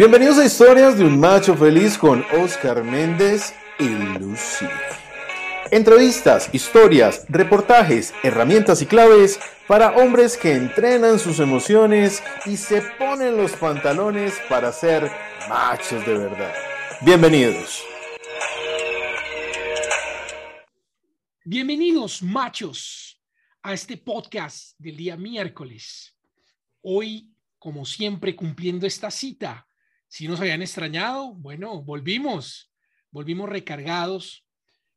Bienvenidos a Historias de un Macho Feliz con Oscar Méndez y Lucy. Entrevistas, historias, reportajes, herramientas y claves para hombres que entrenan sus emociones y se ponen los pantalones para ser machos de verdad. Bienvenidos. Bienvenidos, machos, a este podcast del día miércoles. Hoy, como siempre, cumpliendo esta cita si nos habían extrañado, bueno, volvimos, volvimos recargados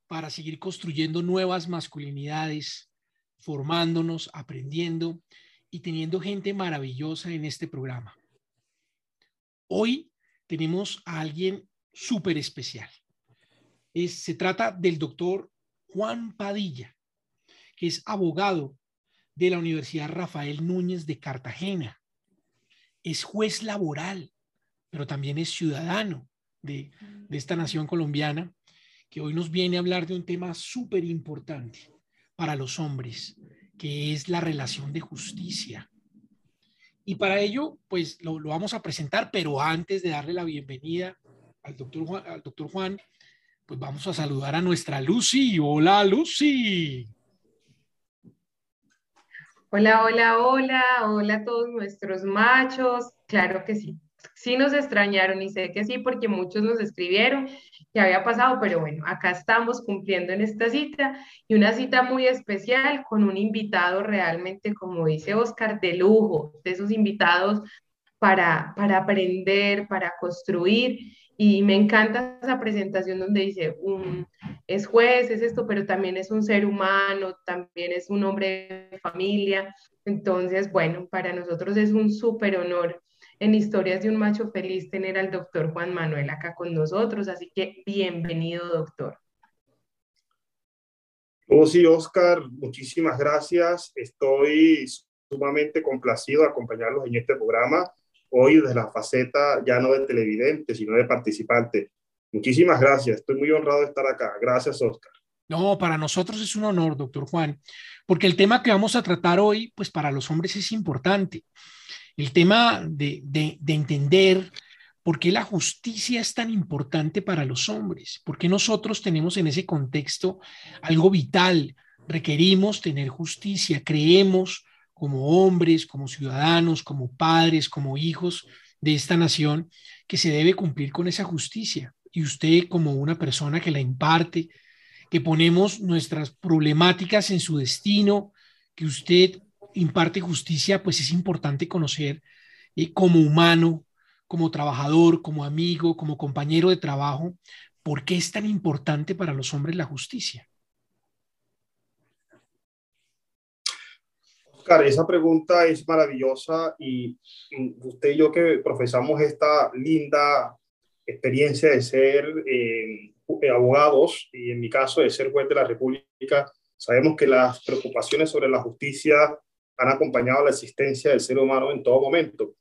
para seguir construyendo nuevas masculinidades, formándonos, aprendiendo y teniendo gente maravillosa en este programa. Hoy tenemos a alguien súper especial. se trata del doctor Juan Padilla, que es abogado de la Universidad Rafael Núñez de Cartagena. Es juez laboral pero también es ciudadano de, esta nación colombiana, que hoy nos viene a hablar de un tema súper importante para los hombres, que es la relación de justicia. Y para ello, pues lo, vamos a presentar, pero antes de darle la bienvenida al doctor, Juan, al doctor Juan, pues vamos a saludar a nuestra Lucy. Hola, Lucy. Hola, hola, hola, hola a todos nuestros machos. Claro que sí sí nos extrañaron y sé que sí porque muchos nos escribieron que había pasado, pero bueno, acá estamos cumpliendo en esta cita y una cita muy especial con un invitado realmente, como dice Oscar, de lujo, de esos invitados para, para aprender, para construir. Y me encanta esa presentación donde dice, es juez, es esto, pero también es un ser humano, también es un hombre de familia. Entonces, bueno, para nosotros es un súper honor en Historias de un Macho Feliz tener al doctor Juan Manuel acá con nosotros, así que bienvenido, doctor. Oh, sí, Oscar, muchísimas gracias. Estoy sumamente complacido de acompañarlos en este programa, hoy desde la faceta ya no de televidente, sino de participante. Muchísimas gracias, estoy muy honrado de estar acá. Gracias, Oscar. No, para nosotros es un honor, doctor Juan, porque el tema que vamos a tratar hoy, pues para los hombres es importante el tema de, entender por qué la justicia es tan importante para los hombres, por qué nosotros tenemos en ese contexto algo vital, requerimos tener justicia, creemos como hombres, como ciudadanos, como padres, como hijos de esta nación, que se debe cumplir con esa justicia. Y usted como una persona que la imparte, que ponemos nuestras problemáticas en su destino, que usted imparte justicia, pues es importante conocer eh, como humano, como trabajador, como amigo, como compañero de trabajo, por qué es tan importante para los hombres la justicia. Oscar, esa pregunta es maravillosa y usted y yo que profesamos esta linda experiencia de ser eh, abogados y en mi caso de ser juez de la República, sabemos que las preocupaciones sobre la justicia han acompañado la existencia del ser humano en todo momento.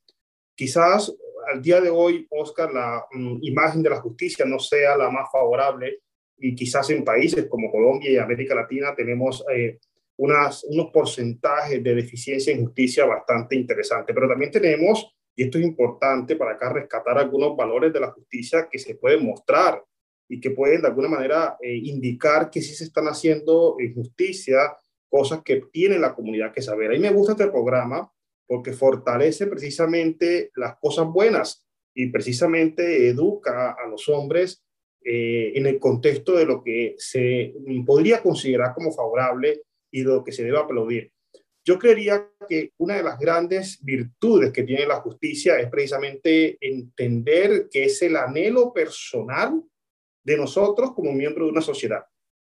Quizás al día de hoy, Oscar, la mm, imagen de la justicia no sea la más favorable y quizás en países como Colombia y América Latina tenemos eh, unas, unos porcentajes de deficiencia en justicia bastante interesantes, pero también tenemos, y esto es importante para acá rescatar algunos valores de la justicia que se pueden mostrar y que pueden de alguna manera eh, indicar que sí se están haciendo justicia cosas que tiene la comunidad que saber. A mí me gusta este programa porque fortalece precisamente las cosas buenas y precisamente educa a los hombres eh, en el contexto de lo que se podría considerar como favorable y de lo que se debe aplaudir. Yo creería que una de las grandes virtudes que tiene la justicia es precisamente entender que es el anhelo personal de nosotros como miembros de una sociedad.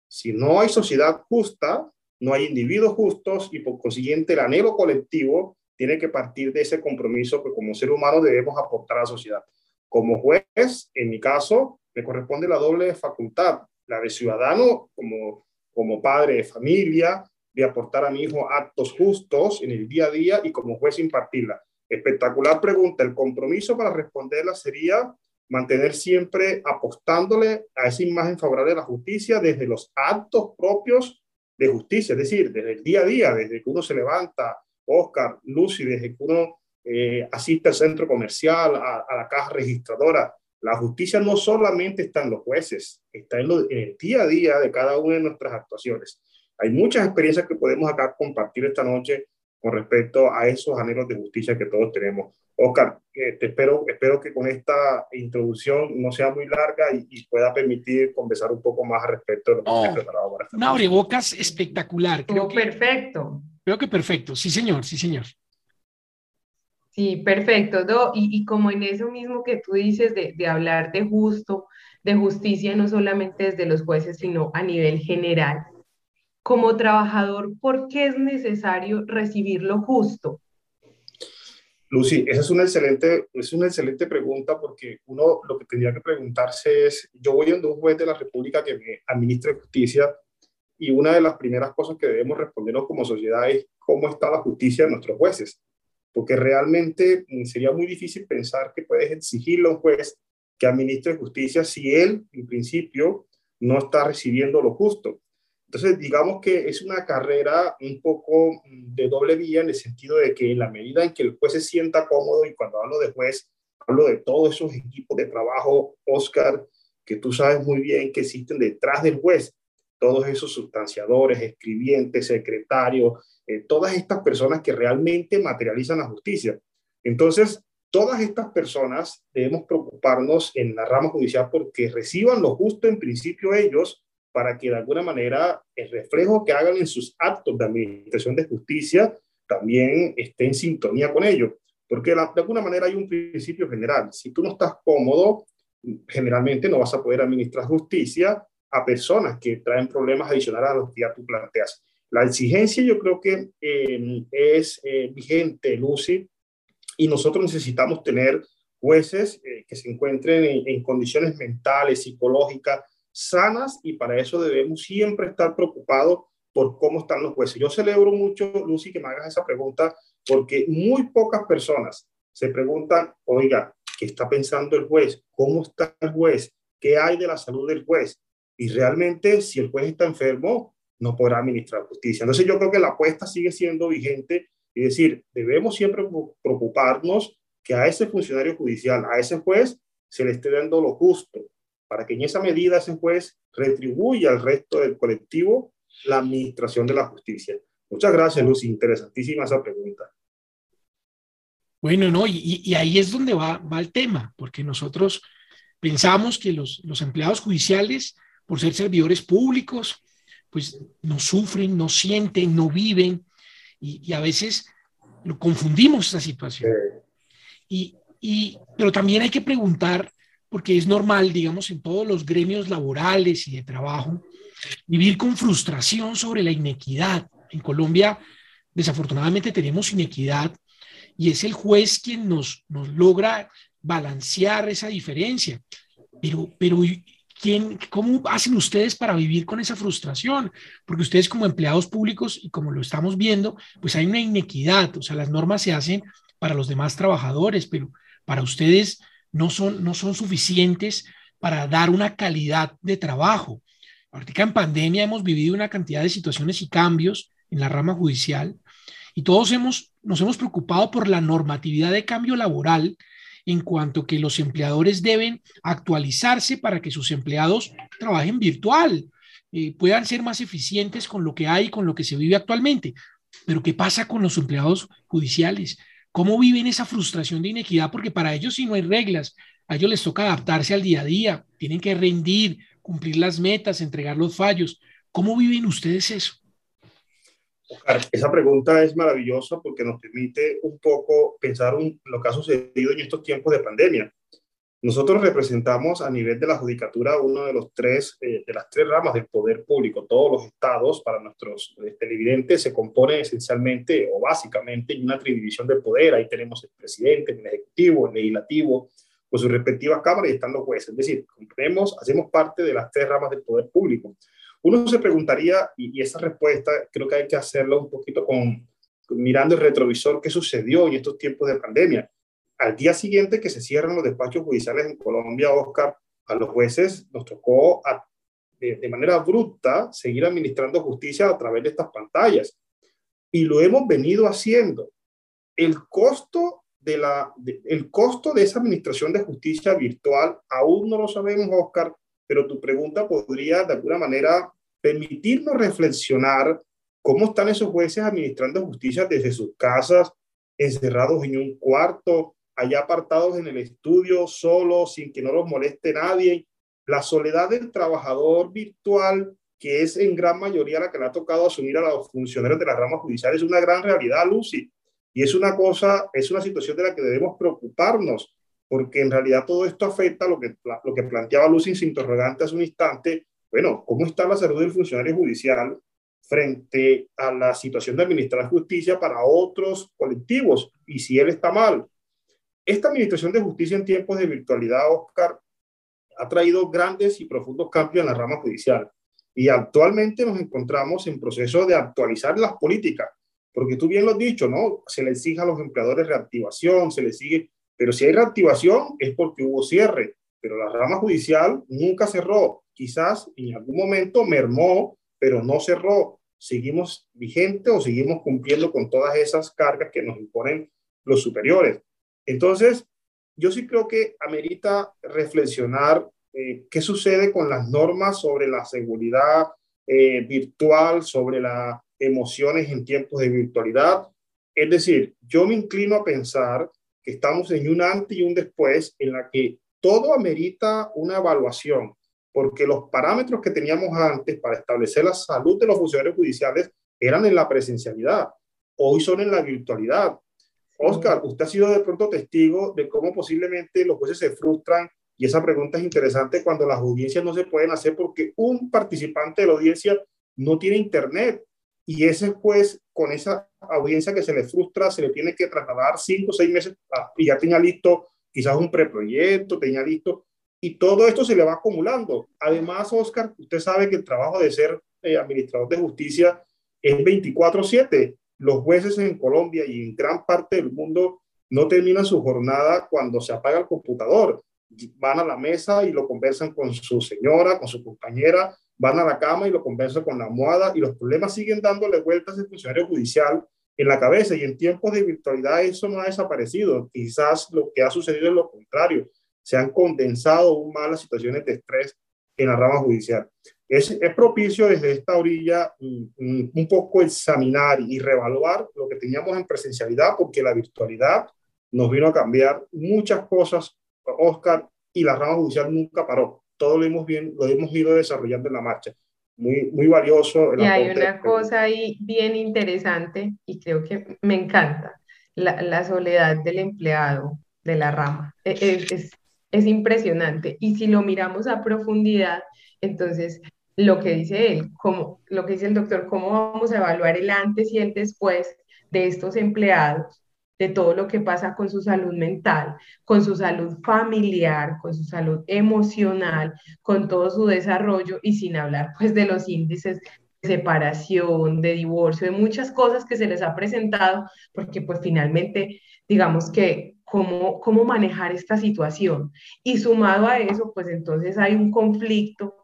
Si no hay sociedad justa, no hay individuos justos y por consiguiente el anhelo colectivo tiene que partir de ese compromiso que como ser humano debemos aportar a la sociedad. Como juez, en mi caso, me corresponde la doble facultad, la de ciudadano como, como padre de familia, de aportar a mi hijo actos justos en el día a día y como juez impartirla. Espectacular pregunta. El compromiso para responderla sería mantener siempre apostándole a esa imagen favorable de la justicia desde los actos propios de justicia, es decir, desde el día a día, desde que uno se levanta, Oscar, Lucy, desde que uno eh, asiste al centro comercial, a, la caja registradora. La justicia no solamente está en los jueces, está en, en, el día a día de cada una de nuestras actuaciones. Hay muchas experiencias que podemos acá compartir esta noche con respecto a esos anhelos de justicia que todos tenemos. Oscar, eh, te espero, espero que con esta introducción no sea muy larga y, pueda permitir conversar un poco más al respecto de lo que oh, preparado para esta Una abrebocas espectacular. Creo que, perfecto. Creo que perfecto. Sí, señor, sí, señor. Sí, perfecto. y, y, como en eso mismo que tú dices de, de hablar de justo, de justicia, no solamente desde los jueces, sino a nivel general, como trabajador, ¿por qué es necesario recibir lo justo? Lucy, esa es una excelente, es una excelente pregunta porque uno lo que tendría que preguntarse es, yo voy a un juez de la República que me administre justicia y una de las primeras cosas que debemos respondernos como sociedad es cómo está la justicia de nuestros jueces, porque realmente mm, sería muy difícil pensar que puedes exigirle a un juez que administre justicia si él, en principio, no está recibiendo lo justo. Entonces, digamos que es una carrera un poco mm, de doble vía en el sentido de que en la medida en que el juez se sienta cómodo, y cuando hablo de juez, hablo de todos esos equipos de trabajo, Oscar, que tú sabes muy bien que existen detrás del juez, todos esos sustanciadores, escribientes, secretarios, eh, todas estas personas que realmente materializan la justicia. Entonces, todas estas personas debemos preocuparnos en la rama judicial porque reciban lo justo en principio ellos para que de alguna manera el reflejo que hagan en sus actos de administración de justicia también esté en sintonía con ello. Porque de alguna manera hay un principio general. Si tú no estás cómodo, generalmente no vas a poder administrar justicia a personas que traen problemas adicionales a los que ya tú planteas. La exigencia yo creo que eh, es eh, vigente, Lucy, y nosotros necesitamos tener jueces eh, que se encuentren en, en, condiciones mentales, psicológicas, sanas y para eso debemos siempre estar preocupados por cómo están los jueces. Yo celebro mucho, Lucy, que me hagas esa pregunta porque muy pocas personas se preguntan, oiga, ¿qué está pensando el juez? ¿Cómo está el juez? ¿Qué hay de la salud del juez? Y realmente, si el juez está enfermo, no podrá administrar justicia. Entonces yo creo que la apuesta sigue siendo vigente y decir, debemos siempre preocuparnos que a ese funcionario judicial, a ese juez, se le esté dando lo justo, para que en esa medida ese juez retribuya al resto del colectivo la administración de la justicia. Muchas gracias, Lucy. Interesantísima esa pregunta. Bueno, no, y, ahí es donde va, va, el tema, porque nosotros pensamos que los, los empleados judiciales, por ser servidores públicos, pues no sufren, no sienten, no viven, y, a veces lo confundimos esa situación. Y, y, pero también hay que preguntar porque es normal, digamos, en todos los gremios laborales y de trabajo, vivir con frustración sobre la inequidad. En Colombia, desafortunadamente, tenemos inequidad y es el juez quien nos, nos logra balancear esa diferencia. Pero, pero ¿quién, ¿cómo hacen ustedes para vivir con esa frustración? Porque ustedes como empleados públicos y como lo estamos viendo, pues hay una inequidad, o sea, las normas se hacen para los demás trabajadores, pero para ustedes no son, no son suficientes para dar una calidad de trabajo. Ahorita en pandemia hemos vivido una cantidad de situaciones y cambios en la rama judicial y todos hemos, nos hemos preocupado por la normatividad de cambio laboral en cuanto que los empleadores deben actualizarse para que sus empleados trabajen virtual, eh, puedan ser más eficientes con lo que hay, con lo que se vive actualmente. Pero ¿qué pasa con los empleados judiciales? ¿Cómo viven esa frustración de inequidad? Porque para ellos si no hay reglas, a ellos les toca adaptarse al día a día, tienen que rendir, cumplir las metas, entregar los fallos. ¿Cómo viven ustedes eso? esa pregunta es maravillosa porque nos permite un poco pensar en lo que ha sucedido en estos tiempos de pandemia. Nosotros representamos a nivel de la judicatura uno de los tres, eh, de las tres ramas del poder público. Todos los estados, para nuestros eh, televidentes, se componen esencialmente o básicamente en una división del poder. Ahí tenemos el presidente, el ejecutivo, el legislativo, con sus respectivas cámaras y están los jueces. Es decir, comprendemos, hacemos parte de las tres ramas del poder público. Uno se preguntaría, y, esa respuesta creo que hay que hacerlo un poquito con mirando el retrovisor, ¿qué sucedió en estos tiempos de pandemia? Al día siguiente que se cierran los despachos judiciales en Colombia, Oscar, a los jueces nos tocó de, manera bruta seguir administrando justicia a través de estas pantallas. Y lo hemos venido haciendo. El costo de la, el costo de esa administración de justicia virtual, aún no lo sabemos, Oscar, pero tu pregunta podría de alguna manera permitirnos reflexionar cómo están esos jueces administrando justicia desde sus casas, encerrados en un cuarto, allá apartados en el estudio, solos, sin que no los moleste nadie. La soledad del trabajador virtual, que es en gran mayoría la que le ha tocado asumir a los funcionarios de las ramas judiciales, es una gran realidad, Lucy. Y es una cosa, es una situación de la que debemos preocuparnos, porque en realidad todo esto afecta lo que, lo que planteaba Lucy sin interrogante hace un instante. Bueno, ¿cómo está la salud del funcionario judicial frente a la situación de administrar justicia para otros colectivos? Y si él está mal. Esta administración de justicia en tiempos de virtualidad, Oscar, ha traído grandes y profundos cambios en la rama judicial. Y actualmente nos encontramos en proceso de actualizar las políticas porque tú bien lo has dicho, ¿no? Se le exige a los empleadores reactivación, se les sigue, pero si hay reactivación es porque hubo cierre, pero la rama judicial nunca cerró. Quizás en algún momento mermó, pero no cerró. Seguimos vigente o seguimos cumpliendo con todas esas cargas que nos imponen los superiores. Entonces, yo sí creo que amerita reflexionar eh, qué sucede con las normas sobre la seguridad eh, virtual, sobre la emociones en tiempos de virtualidad. Es decir, yo me inclino a pensar que estamos en un antes y un después en la que todo amerita una evaluación, porque los parámetros que teníamos antes para establecer la salud de los funcionarios judiciales eran en la presencialidad, hoy son en la virtualidad. Oscar, usted ha sido de pronto testigo de cómo posiblemente los jueces se frustran y esa pregunta es interesante cuando las audiencias no se pueden hacer porque un participante de la audiencia no tiene internet y ese juez con esa audiencia que se le frustra, se le tiene que trasladar cinco o seis meses y ya tenía listo quizás un preproyecto, tenía listo, y todo esto se le va acumulando. Además, Oscar, usted sabe que el trabajo de ser eh, administrador de justicia es 24/7. Los jueces en Colombia y en gran parte del mundo no terminan su jornada cuando se apaga el computador. Van a la mesa y lo conversan con su señora, con su compañera, van a la cama y lo conversan con la almohada y los problemas siguen dándole vueltas al funcionario judicial en la cabeza y en tiempos de virtualidad eso no ha desaparecido. Quizás lo que ha sucedido es lo contrario. Se han condensado aún más las situaciones de estrés en la rama judicial. Es, es propicio desde esta orilla un, mm, mm, un poco examinar y reevaluar lo que teníamos en presencialidad porque la virtualidad nos vino a cambiar muchas cosas, Oscar, y la rama judicial nunca paró todo lo hemos, bien, lo hemos ido desarrollando en la marcha. Muy, muy valioso. y hay una cosa ahí bien interesante y creo que me encanta, la, la soledad del empleado de la rama. E, es, es, es impresionante. Y si lo miramos a profundidad, entonces lo que dice él, como, lo que dice el doctor, cómo vamos a evaluar el antes y el después de estos empleados de todo lo que pasa con su salud mental, con su salud familiar, con su salud emocional, con todo su desarrollo y sin hablar pues de los índices de separación, de divorcio, de muchas cosas que se les ha presentado, porque pues finalmente digamos que cómo, cómo manejar esta situación. Y sumado a eso, pues entonces hay un conflicto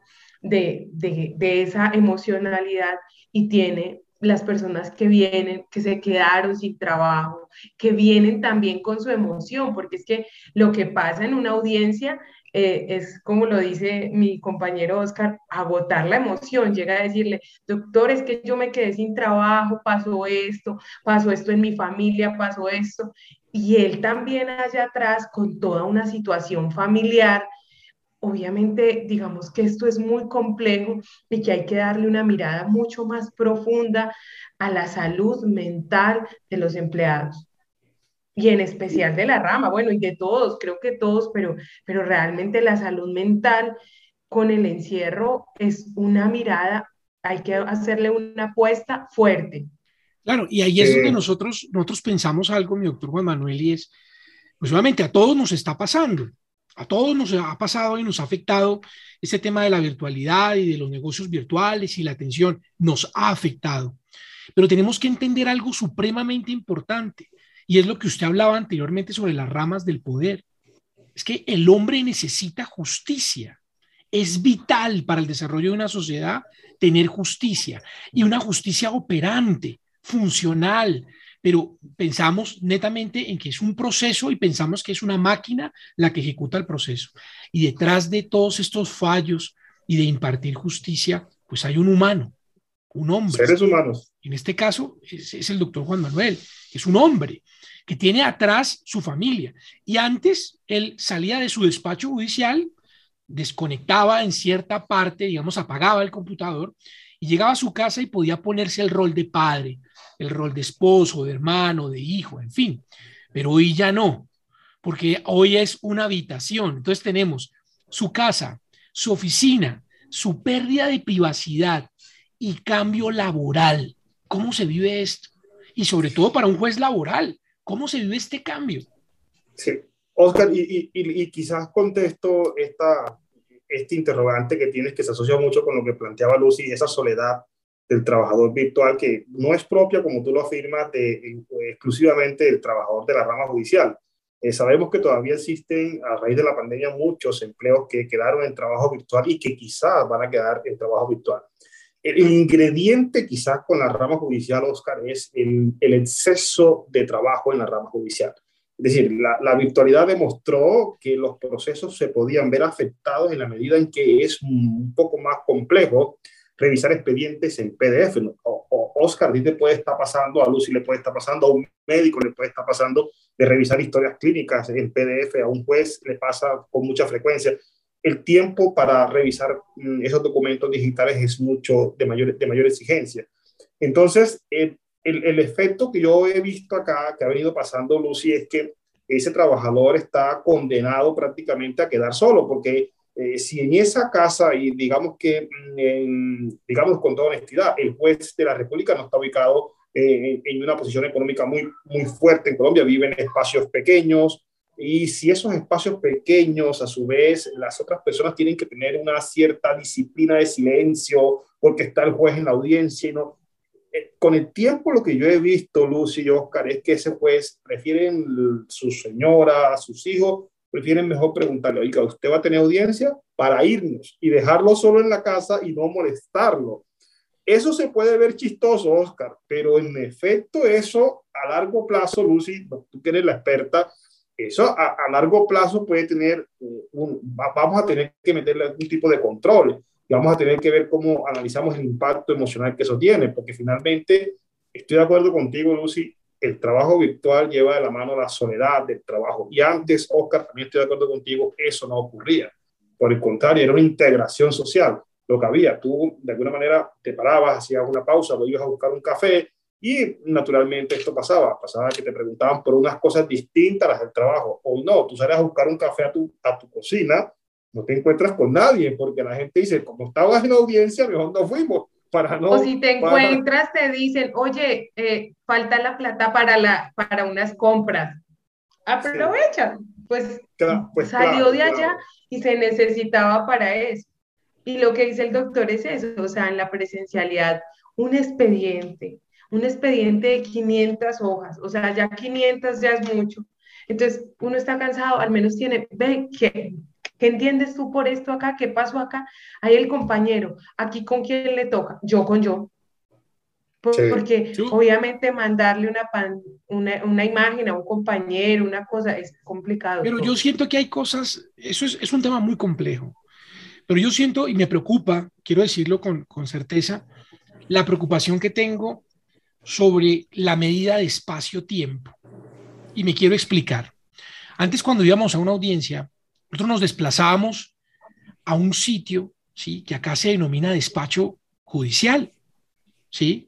de, de, de esa emocionalidad y tiene las personas que vienen, que se quedaron sin trabajo, que vienen también con su emoción, porque es que lo que pasa en una audiencia eh, es, como lo dice mi compañero Oscar, agotar la emoción, llega a decirle, doctor, es que yo me quedé sin trabajo, pasó esto, pasó esto en mi familia, pasó esto, y él también allá atrás con toda una situación familiar obviamente, digamos que esto es muy complejo y que hay que darle una mirada mucho más profunda a la salud mental de los empleados. Y en especial de la rama, bueno, y de todos, creo que todos, pero, pero realmente la salud mental con el encierro es una mirada, hay que hacerle una apuesta fuerte. Claro, y ahí es donde nosotros, nosotros pensamos algo, mi doctor Juan Manuel, y es, pues obviamente a todos nos está pasando, a todos nos ha pasado y nos ha afectado este tema de la virtualidad y de los negocios virtuales y la atención. Nos ha afectado. Pero tenemos que entender algo supremamente importante y es lo que usted hablaba anteriormente sobre las ramas del poder. Es que el hombre necesita justicia. Es vital para el desarrollo de una sociedad tener justicia y una justicia operante, funcional, pero pensamos netamente en que es un proceso y pensamos que es una máquina la que ejecuta el proceso. Y detrás de todos estos fallos y de impartir justicia, pues hay un humano, un hombre. Seres humanos. En este caso es, es el doctor Juan Manuel, es un hombre que tiene atrás su familia. Y antes él salía de su despacho judicial, desconectaba en cierta parte, digamos, apagaba el computador y llegaba a su casa y podía ponerse el rol de padre, el rol de esposo, de hermano, de hijo, en fin. Pero hoy ya no, porque hoy es una habitación. Entonces tenemos su casa, su oficina, su pérdida de privacidad y cambio laboral. ¿Cómo se vive esto? Y sobre todo para un juez laboral, ¿cómo se vive este cambio? Sí, Oscar, y, quizás contesto esta, este interrogante que tienes que se asocia mucho con lo que planteaba Lucy, esa soledad del trabajador virtual que no es propia, como tú lo afirmas, de, exclusivamente del trabajador de la rama judicial. Eh, sabemos que todavía existen, a raíz de la pandemia, muchos empleos que quedaron en trabajo virtual y que quizás van a quedar en trabajo virtual. El, ingrediente quizás con la rama judicial, Oscar, es el, el exceso de trabajo en la rama judicial. Es decir, la, virtualidad demostró que los procesos se podían ver afectados en la medida en que es un poco más complejo revisar expedientes en PDF. O, Oscar, a puede estar pasando, a Lucy le puede estar pasando, a un médico le puede estar pasando de revisar historias clínicas en PDF, a un juez le pasa con mucha frecuencia. El tiempo para revisar mm, esos documentos digitales es mucho de mayor, de mayor exigencia. Entonces, el, el, efecto que yo he visto acá, que ha venido pasando, Lucy, es que ese trabajador está condenado prácticamente a quedar solo, porque eh, si en esa casa, y digamos que, mm, digamos con toda honestidad, el juez de la República no está ubicado eh, en una posición económica muy, muy fuerte en Colombia, vive en espacios pequeños, y si esos espacios pequeños, a su vez, las otras personas tienen que tener una cierta disciplina de silencio, porque está el juez en la audiencia y no, eh, con el tiempo lo que yo he visto, Lucy y Oscar, es que ese juez prefieren su señora, sus hijos, prefieren mejor preguntarle, oiga, ¿usted va a tener audiencia? Para irnos y dejarlo solo en la casa y no molestarlo. Eso se puede ver chistoso, Oscar, pero en efecto eso a largo plazo, Lucy, tú que eres la experta, eso a, a largo plazo puede tener, un, vamos a tener que meterle algún tipo de control y vamos a tener que ver cómo analizamos el impacto emocional que eso tiene, porque finalmente estoy de acuerdo contigo, Lucy, el trabajo virtual lleva de la mano la soledad del trabajo. Y antes, Oscar, también estoy de acuerdo contigo, eso no ocurría. Por el contrario, era una integración social lo que había. Tú, de alguna manera, te parabas, hacías una pausa, lo ibas a buscar un café y naturalmente esto pasaba. Pasaba que te preguntaban por unas cosas distintas a las del trabajo. O no, tú salías a buscar un café a tu, a tu cocina no te encuentras con nadie, porque la gente dice, como estabas en audiencia, mejor no fuimos. Para no, o si te encuentras, te dicen, oye, eh, falta la plata para, la, para unas compras. Aprovecha. Pues, pues, salió de allá y se necesitaba para eso. Y lo que dice el doctor es eso, o sea, en la presencialidad, un expediente, un expediente de 500 hojas, o sea, ya 500 ya es mucho. Entonces, uno está cansado, al menos tiene, ve, que ¿Qué entiendes tú por esto acá? ¿Qué pasó acá? Ahí el compañero, aquí con quién le toca, yo con yo. Porque obviamente mandarle una, una, una, imagen a un compañero, una cosa, es complicado. Pero yo siento que hay cosas, eso es, es, un tema muy complejo, pero yo siento y me preocupa, quiero decirlo con, con certeza, la preocupación que tengo sobre la medida de espacio-tiempo. Y me quiero explicar. Antes cuando íbamos a una audiencia, nosotros nos desplazábamos a un sitio, ¿sí? que acá se denomina despacho judicial, ¿sí?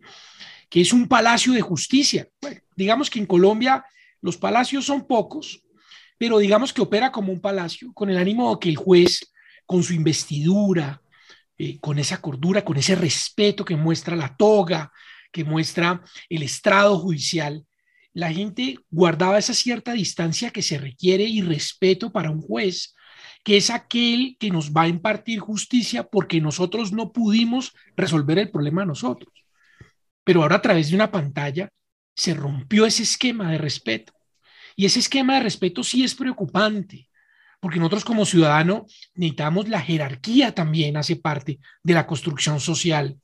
que es un palacio de justicia. digamos que en Colombia los palacios son pocos, pero digamos que opera como un palacio, con el ánimo de que el juez, con su investidura, eh, con esa cordura, con ese respeto que muestra la toga, que muestra el estrado judicial, la gente guardaba esa cierta distancia que se requiere y respeto para un juez, que es aquel que nos va a impartir justicia porque nosotros no pudimos resolver el problema nosotros. Pero ahora a través de una pantalla se rompió ese esquema de respeto. Y ese esquema de respeto sí es preocupante, porque nosotros como ciudadanos necesitamos la jerarquía también, hace parte de la construcción social.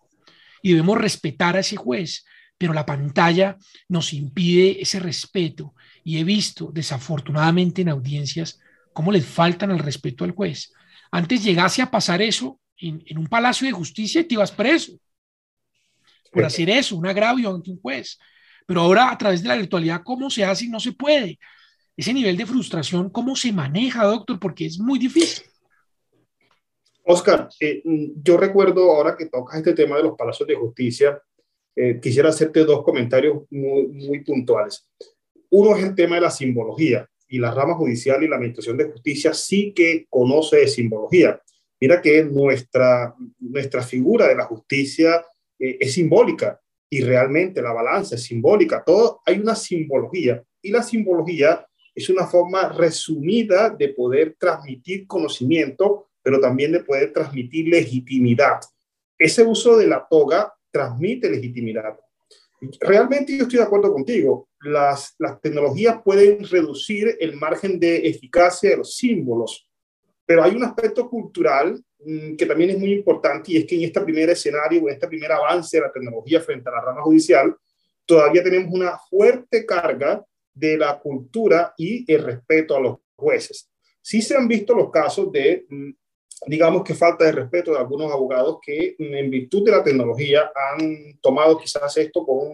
Y debemos respetar a ese juez, pero la pantalla nos impide ese respeto y he visto desafortunadamente en audiencias cómo les faltan el respeto al juez. Antes llegase a pasar eso en, en un palacio de justicia y te ibas preso por hacer eso, un agravio ante un juez. Pero ahora a través de la virtualidad, ¿cómo se hace y no se puede? Ese nivel de frustración, ¿cómo se maneja, doctor? Porque es muy difícil. Oscar, eh, yo recuerdo ahora que tocas este tema de los palacios de justicia, eh, quisiera hacerte dos comentarios muy, muy puntuales. Uno es el tema de la simbología y la rama judicial y la administración de justicia sí que conoce de simbología. Mira que nuestra, nuestra figura de la justicia eh, es simbólica y realmente la balanza es simbólica. Todo hay una simbología y la simbología es una forma resumida de poder transmitir conocimiento, pero también de poder transmitir legitimidad. Ese uso de la toga transmite legitimidad. Realmente yo estoy de acuerdo contigo. Las, las tecnologías pueden reducir el margen de eficacia de los símbolos, pero hay un aspecto cultural Mm, que también es muy importante y es que en este primer escenario, en este primer avance de la tecnología frente a la rama judicial, todavía tenemos una fuerte carga de la cultura y el respeto a los jueces. Sí se han visto los casos de, mm, digamos que falta de respeto de algunos abogados que mm, en virtud de la tecnología han tomado quizás esto como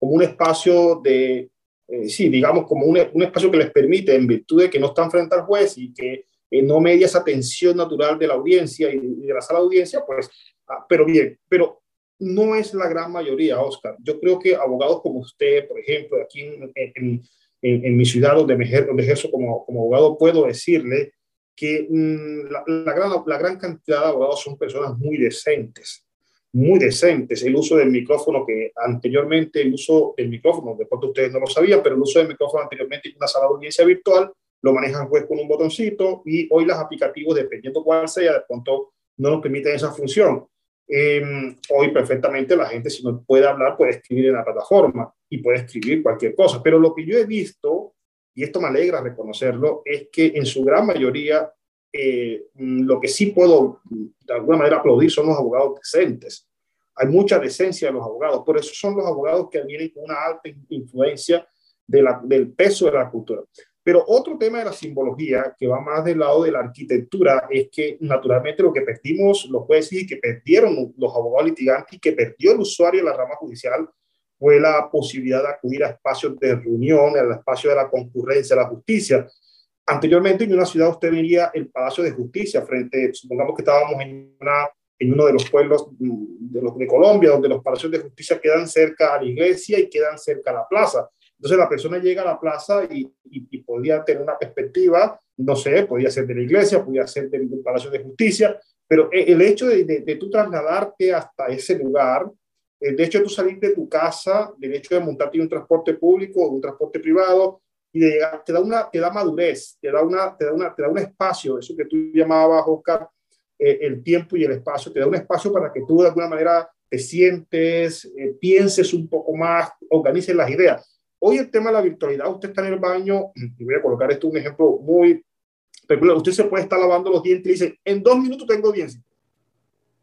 un, espacio de, eh, sí, digamos como un, espacio que les permite, en virtud de que no están frente al juez y que eh, no media esa tensión natural de la audiencia y de la sala de audiencia, pues, ah, pero bien, pero no es la gran mayoría, Oscar. Yo creo que abogados como usted, por ejemplo, aquí en, mi ciudad donde, me ejerzo, como, como, abogado, puedo decirle que mm, la, la, gran, la gran cantidad de abogados son personas muy decentes, muy decentes. El uso del micrófono, que anteriormente el uso del micrófono, de pronto ustedes no lo sabían, pero el uso del micrófono anteriormente en una sala de audiencia virtual lo manejan pues con un botoncito y hoy los aplicativos, dependiendo cuál sea, de pronto no nos permiten esa función. Em, hoy perfectamente la gente si no puede hablar puede escribir en la plataforma y puede escribir cualquier cosa, pero lo que yo he visto, y esto me alegra reconocerlo, es que en su gran mayoría eh, lo que sí puedo de alguna manera aplaudir son los abogados decentes. Hay mucha decencia en los abogados, por eso son los abogados que vienen con una alta influencia del peso de la cultura. Pero otro tema de la simbología que va más del lado de la arquitectura es que naturalmente lo que perdimos los jueces y que perdieron los abogados litigantes y que perdió el usuario de la rama judicial fue la posibilidad de acudir a espacios de reunión, al espacio de la concurrencia, de la justicia. Anteriormente en una ciudad usted vería el Palacio de Justicia frente, supongamos que estábamos en, una, en uno de los pueblos de, los, de Colombia, donde los palacios de justicia quedan cerca a la iglesia y quedan cerca a la plaza entonces la persona llega a la plaza y, y, podía tener una perspectiva, no sé, podía ser de la iglesia, podía ser del, Palacio de Justicia, pero e, el hecho de, de, tú trasladarte hasta ese lugar, hecho de tú salir de tu casa, el hecho de montarte en un transporte público o un transporte privado, y de llegar, te da una te da madurez, te da, una, te, da una, te da un espacio, eso que tú llamabas, Oscar, eh, el tiempo y el espacio, te da un espacio para que tú de alguna manera te sientes, eh, pienses un poco más, organices las ideas. Hoy el tema de la virtualidad, usted está en el baño, y voy a colocar esto un ejemplo muy peculiar, usted se puede estar lavando los dientes y dice, en dos minutos tengo audiencia.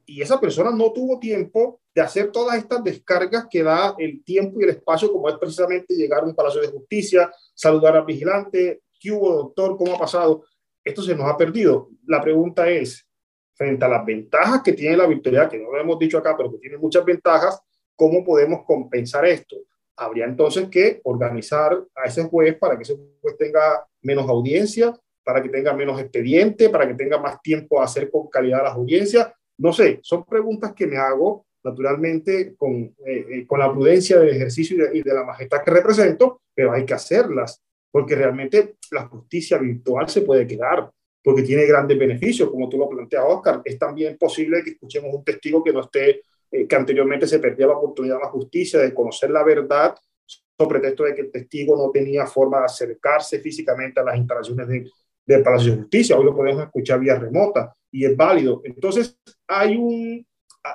Y esa persona no tuvo tiempo de hacer todas estas descargas que da el tiempo y el espacio, como es precisamente llegar a un palacio de justicia, saludar al vigilante, ¿qué hubo, doctor? ¿Cómo ha pasado? Esto se nos ha perdido. La pregunta es, frente a las ventajas que tiene la virtualidad, que no lo hemos dicho acá, pero que tiene muchas ventajas, ¿cómo podemos compensar esto? habría entonces que organizar a ese juez para que ese juez tenga menos audiencia, para que tenga menos expediente, para que tenga más tiempo a hacer con calidad las audiencias. No sé, son preguntas que me hago naturalmente con, eh, eh, con la prudencia del ejercicio y de, la majestad que represento, pero hay que hacerlas, porque realmente la justicia virtual se puede quedar, porque tiene grandes beneficios, como tú lo planteas, Oscar. Es también posible que escuchemos un testigo que no esté eh, que anteriormente se perdía la oportunidad de la justicia de conocer la verdad sobre pretexto de que el testigo no tenía forma de acercarse físicamente a las instalaciones de, del Palacio de Justicia. Hoy lo podemos escuchar vía remota y es válido. Entonces, hay, un,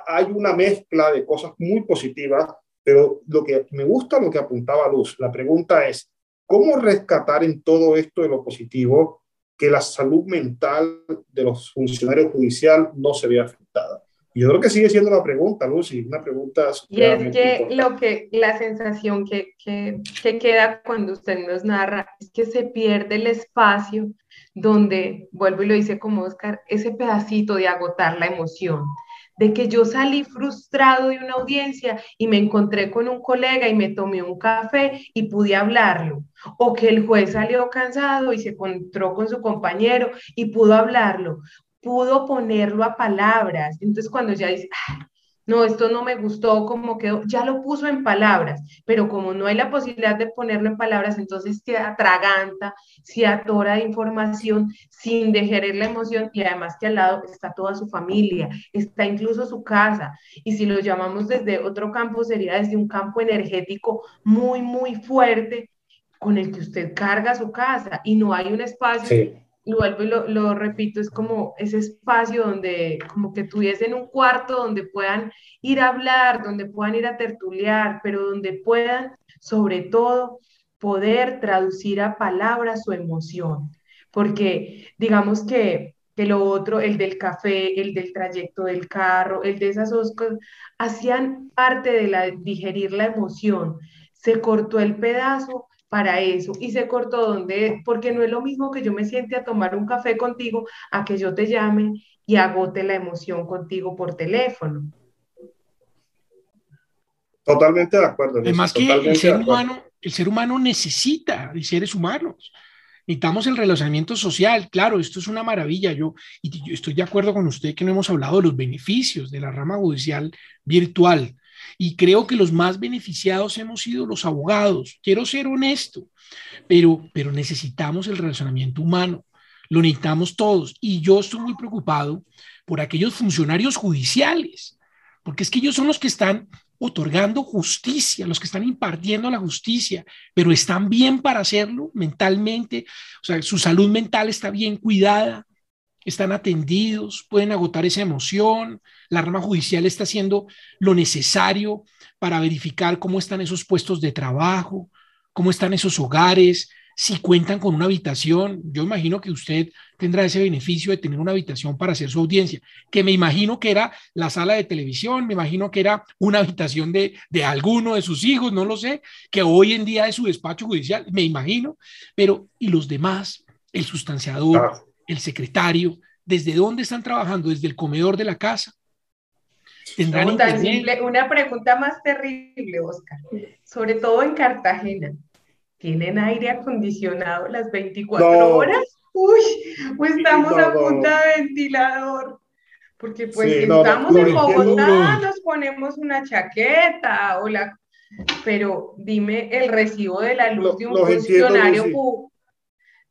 hay una mezcla de cosas muy positivas, pero lo que me gusta, lo que apuntaba Luz, la pregunta es, ¿cómo rescatar en todo esto de lo positivo que la salud mental de los funcionarios judiciales no se vea afectada? Yo creo que sigue siendo la pregunta, Lucy, una pregunta. Y es que lo que, la sensación que, que, que, queda cuando usted nos narra es que se pierde el espacio donde, vuelvo y lo dice como Oscar, ese pedacito de agotar la emoción, de que yo salí frustrado de una audiencia y me encontré con un colega y me tomé un café y pude hablarlo, o que el juez salió cansado y se encontró con su compañero y pudo hablarlo, pudo ponerlo a palabras. Entonces cuando ya dice, no, esto no me gustó, como quedó, ya lo puso en palabras, pero como no hay la posibilidad de ponerlo en palabras, entonces se atraganta, se atora de información sin dejar la emoción y además que al lado está toda su familia, está incluso su casa. Y si lo llamamos desde otro campo, sería desde un campo energético muy, muy fuerte con el que usted carga su casa y no hay un espacio y lo, repito, es como ese espacio donde como que tuviesen un cuarto donde puedan ir a hablar, donde puedan ir a tertuliar, pero donde puedan, sobre todo, poder traducir a palabras su emoción. Porque digamos que, que lo otro, el del café, el del trayecto del carro, el de esas cosas, hacían parte de la digerir la emoción. Se cortó el pedazo, para eso y se cortó donde, porque no es lo mismo que yo me siente a tomar un café contigo a que yo te llame y agote la emoción contigo por teléfono. Totalmente de acuerdo. Además que el ser, humano, el ser humano necesita de seres humanos. Necesitamos el relacionamiento social. Claro, esto es una maravilla. Yo, y yo estoy de acuerdo con usted que no hemos hablado de los beneficios de la rama judicial virtual. Y creo que los más beneficiados hemos sido los abogados. Quiero ser honesto, pero, pero necesitamos el relacionamiento humano. Lo necesitamos todos. Y yo estoy muy preocupado por aquellos funcionarios judiciales, porque es que ellos son los que están otorgando justicia, los que están impartiendo la justicia, pero están bien para hacerlo mentalmente, o sea, su salud mental está bien cuidada, están atendidos, pueden agotar esa emoción, la rama judicial está haciendo lo necesario para verificar cómo están esos puestos de trabajo, cómo están esos hogares, si cuentan con una habitación. Yo imagino que usted tendrá ese beneficio de tener una habitación para hacer su audiencia, que me imagino que era la sala de televisión, me imagino que era una habitación de, de alguno de sus hijos, no lo sé, que hoy en día es su despacho judicial, me imagino, pero ¿y los demás? El sustanciador, el secretario, desde dónde están trabajando, desde el comedor de la casa. una pregunta más terrible, Oscar, sobre todo en Cartagena. ¿Tienen aire acondicionado las 24 horas? Uy, pues estamos a punta de ventilador. Porque pues estamos en Bogotá, nos ponemos una chaqueta o la... Pero dime el recibo de la luz de un funcionario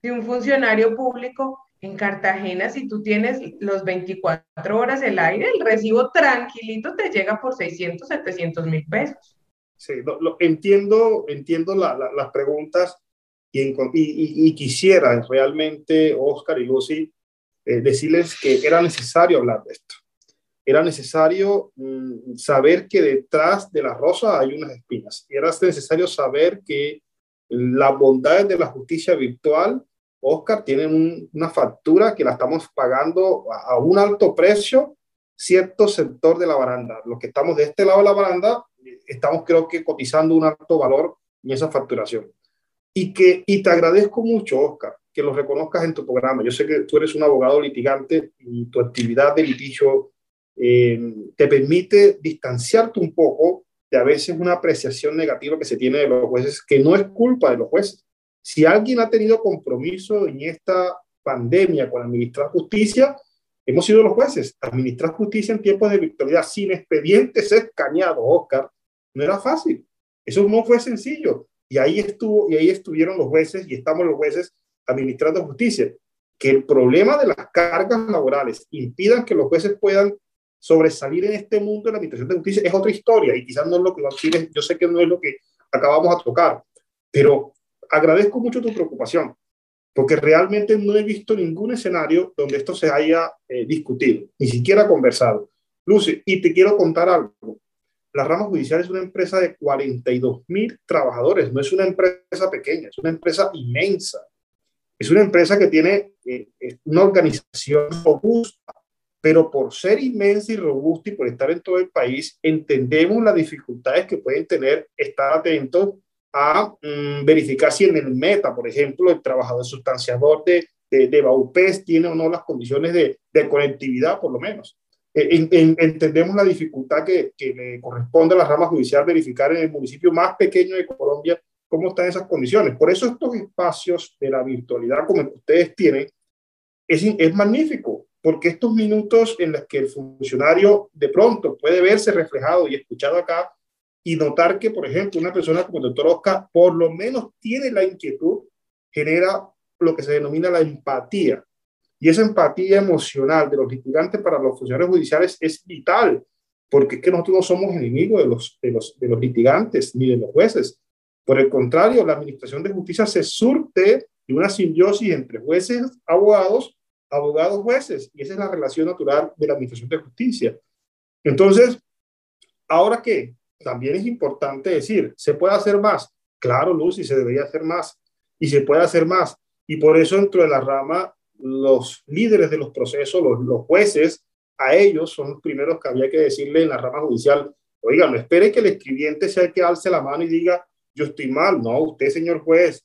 de un funcionario público en Cartagena, si tú tienes los 24 horas el aire, el recibo tranquilito te llega por 600, 700 mil pesos. Sí, entiendo, entiendo las preguntas y, quisiera realmente, Oscar y Lucy, eh, decirles que era necesario hablar de esto. Era necesario mm, saber que detrás de la rosa hay unas espinas. Era necesario saber que las bondades de la justicia virtual Oscar, tienen una factura que la estamos pagando a, un alto precio cierto sector de la baranda. Los que estamos de este lado de la baranda, estamos creo que cotizando un alto valor en esa facturación. Y, que, y te agradezco mucho, Oscar, que lo reconozcas en tu programa. Yo sé que tú eres un abogado litigante y tu actividad de litigio eh, te permite distanciarte un poco de a veces una apreciación negativa que se tiene de los jueces, que no es culpa de los jueces, si alguien ha tenido compromiso en esta pandemia con administrar justicia, hemos sido los jueces. Administrar justicia en tiempos de virtualidad sin expedientes escaneados, Oscar, no era fácil. Eso no fue sencillo. Y ahí, estuvo, y ahí estuvieron los jueces y estamos los jueces administrando justicia. Que el problema de las cargas laborales impidan que los jueces puedan sobresalir en este mundo de la administración de justicia es otra historia y quizás no es lo que yo sé que no es lo que acabamos a tocar, pero agradezco mucho tu preocupación, porque realmente no he visto ningún escenario donde esto se haya eh, discutido, ni siquiera conversado. Lucy, y te quiero contar algo. La rama judicial es una empresa de 42 mil trabajadores, no es una empresa pequeña, es una empresa inmensa. Es una empresa que tiene eh, una organización robusta, pero por ser inmensa y robusta y por estar en todo el país, entendemos las dificultades que pueden tener estar atentos a mm, verificar si en el meta, por ejemplo, el trabajador sustanciador de, de, de tiene o no las condiciones de, de conectividad, por lo menos. Eh, entendemos la dificultad que, que, le corresponde a la rama judicial verificar en el municipio más pequeño de Colombia cómo están esas condiciones. Por eso estos espacios de la virtualidad como ustedes tienen es, es magnífico, porque estos minutos en los que el funcionario de pronto puede verse reflejado y escuchado acá y notar que, por ejemplo, una persona como el doctor Oscar por lo menos tiene la inquietud, genera lo que se denomina la empatía. Y esa empatía emocional de los litigantes para los funcionarios judiciales es vital, porque es que nosotros no somos enemigos de los, de los, de los litigantes ni de los jueces. Por el contrario, la Administración de Justicia se surte de una simbiosis entre jueces, abogados, abogados, jueces, y esa es la relación natural de la Administración de Justicia. Entonces, ¿ahora qué? También es importante decir, ¿se puede hacer más? Claro, Lucy, se debería hacer más y se puede hacer más. Y por eso dentro de la rama, los líderes de los procesos, los, jueces, a ellos son los primeros que había que decirle en la rama judicial, oiga, no espere que el escribiente sea el que alce la mano y diga, yo estoy mal. No, usted, señor juez,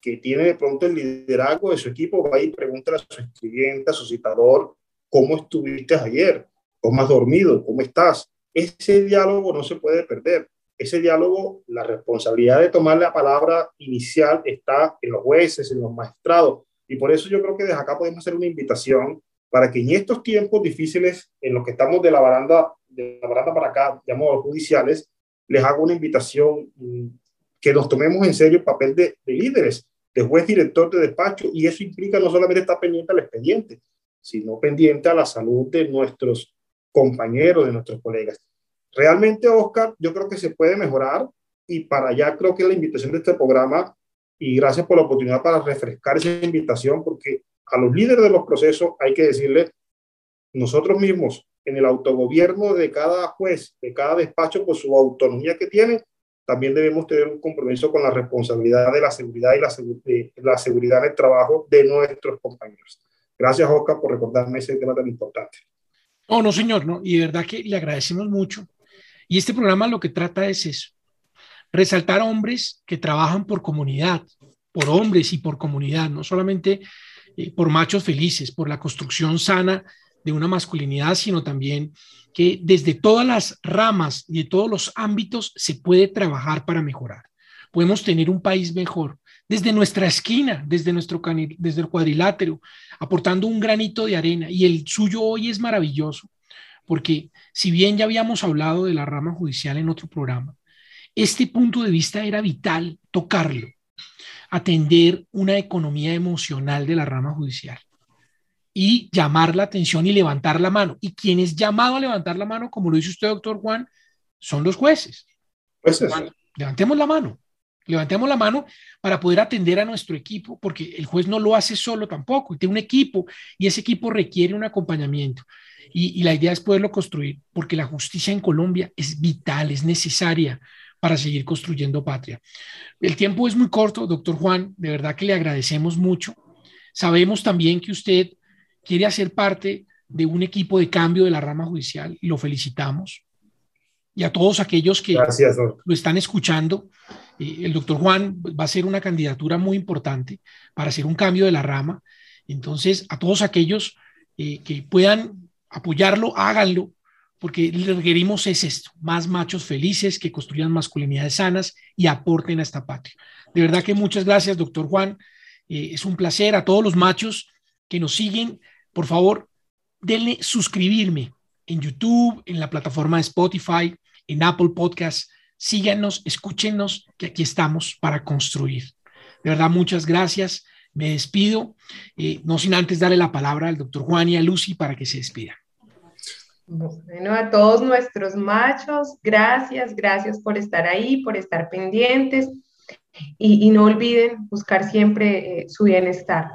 que tiene de pronto el liderazgo de su equipo, va y pregunta a su escribiente, a su citador, ¿cómo estuviste ayer? ¿Cómo has dormido? ¿Cómo estás? Ese diálogo no se puede perder. Ese diálogo, la responsabilidad de tomar la palabra inicial está en los jueces, en los magistrados. Y por eso yo creo que desde acá podemos hacer una invitación para que en estos tiempos difíciles en los que estamos de la baranda, de la baranda para acá, llamamos judiciales, les hago una invitación mm, que nos tomemos en serio el papel de, de líderes, de juez director de despacho, y eso implica no solamente estar pendiente al expediente, sino pendiente a la salud de nuestros compañeros, de nuestros colegas. Realmente, Oscar, yo creo que se puede mejorar y para allá creo que la invitación de este programa y gracias por la oportunidad para refrescar esa invitación porque a los líderes de los procesos hay que decirle nosotros mismos en el autogobierno de cada juez, de cada despacho por su autonomía que tiene, también debemos tener un compromiso con la responsabilidad de la seguridad y la, la seguridad en el trabajo de nuestros compañeros. Gracias, Oscar, por recordarme ese tema tan importante. No, no, señor, no. Y de verdad que le agradecemos mucho. Y este programa lo que trata es eso, resaltar hombres que trabajan por comunidad, por hombres y por comunidad, no solamente eh, por machos felices, por la construcción sana de una masculinidad, sino también que desde todas las ramas y de todos los ámbitos se puede trabajar para mejorar. Podemos tener un país mejor desde nuestra esquina, desde nuestro desde el cuadrilátero, aportando un granito de arena. Y el suyo hoy es maravilloso, porque si bien ya habíamos hablado de la rama judicial en otro programa, este punto de vista era vital tocarlo, atender una economía emocional de la rama judicial y llamar la atención y levantar la mano. Y quien es llamado a levantar la mano, como lo dice usted, doctor Juan, son los jueces. Jueces. levantemos la mano. Levantemos la mano para poder atender a nuestro equipo, porque el juez no lo hace solo tampoco, tiene un equipo y ese equipo requiere un acompañamiento. Y, la idea es poderlo construir, porque la justicia en Colombia es vital, es necesaria para seguir construyendo patria. El tiempo es muy corto, doctor Juan, de verdad que le agradecemos mucho. Sabemos también que usted quiere hacer parte de un equipo de cambio de la rama judicial y lo felicitamos. Y a todos aquellos que lo están escuchando, el doctor Juan va a ser una candidatura muy importante para hacer un cambio de la rama. Entonces, a todos aquellos eh, que puedan apoyarlo, háganlo, porque lo que requerimos es esto, más machos felices que construyan masculinidades sanas y aporten a esta patria. De verdad que muchas gracias, doctor Juan. Eh, es un placer a todos los machos que nos siguen. Por favor, denle suscribirme en YouTube, en la plataforma de Spotify, en Apple Podcasts síganos, escúchenos, que aquí estamos para construir. De verdad, muchas gracias. Me despido, eh, no sin antes darle la palabra al doctor Juan y a Lucy para que se despidan. Bueno, a todos nuestros machos, gracias, gracias por estar ahí, por estar pendientes y, no olviden buscar siempre eh, su bienestar.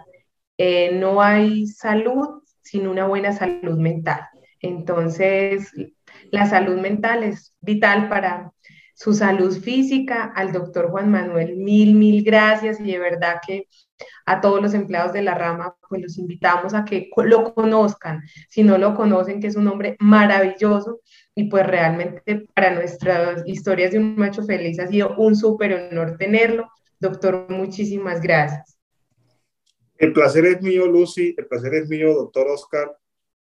Eh, no hay salud sin una buena salud mental. Entonces, la salud mental es vital para su salud física, al doctor Juan Manuel, mil, mil gracias y de verdad que a todos los empleados de la rama, pues los invitamos a que lo conozcan, si no lo conocen, que es un hombre maravilloso y pues realmente para nuestras historias de un macho feliz ha sido un súper honor tenerlo. Doctor, muchísimas gracias. El placer es mío, Lucy, el placer es mío, doctor Oscar.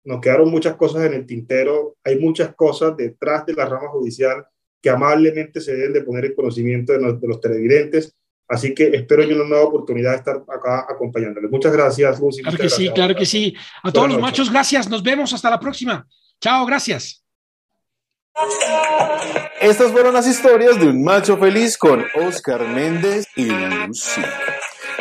Nos quedaron muchas cosas en el tintero, hay muchas cosas detrás de la rama judicial que amablemente se deben de poner en conocimiento de, los, televidentes. Así que espero yo una nueva oportunidad de estar acá acompañándoles. Muchas gracias, Lucy. Claro que sí, claro que sí. A todos los machos, gracias. Nos vemos hasta la próxima. Chao, gracias. Estas fueron las historias de un macho feliz con Oscar Méndez y Lucy.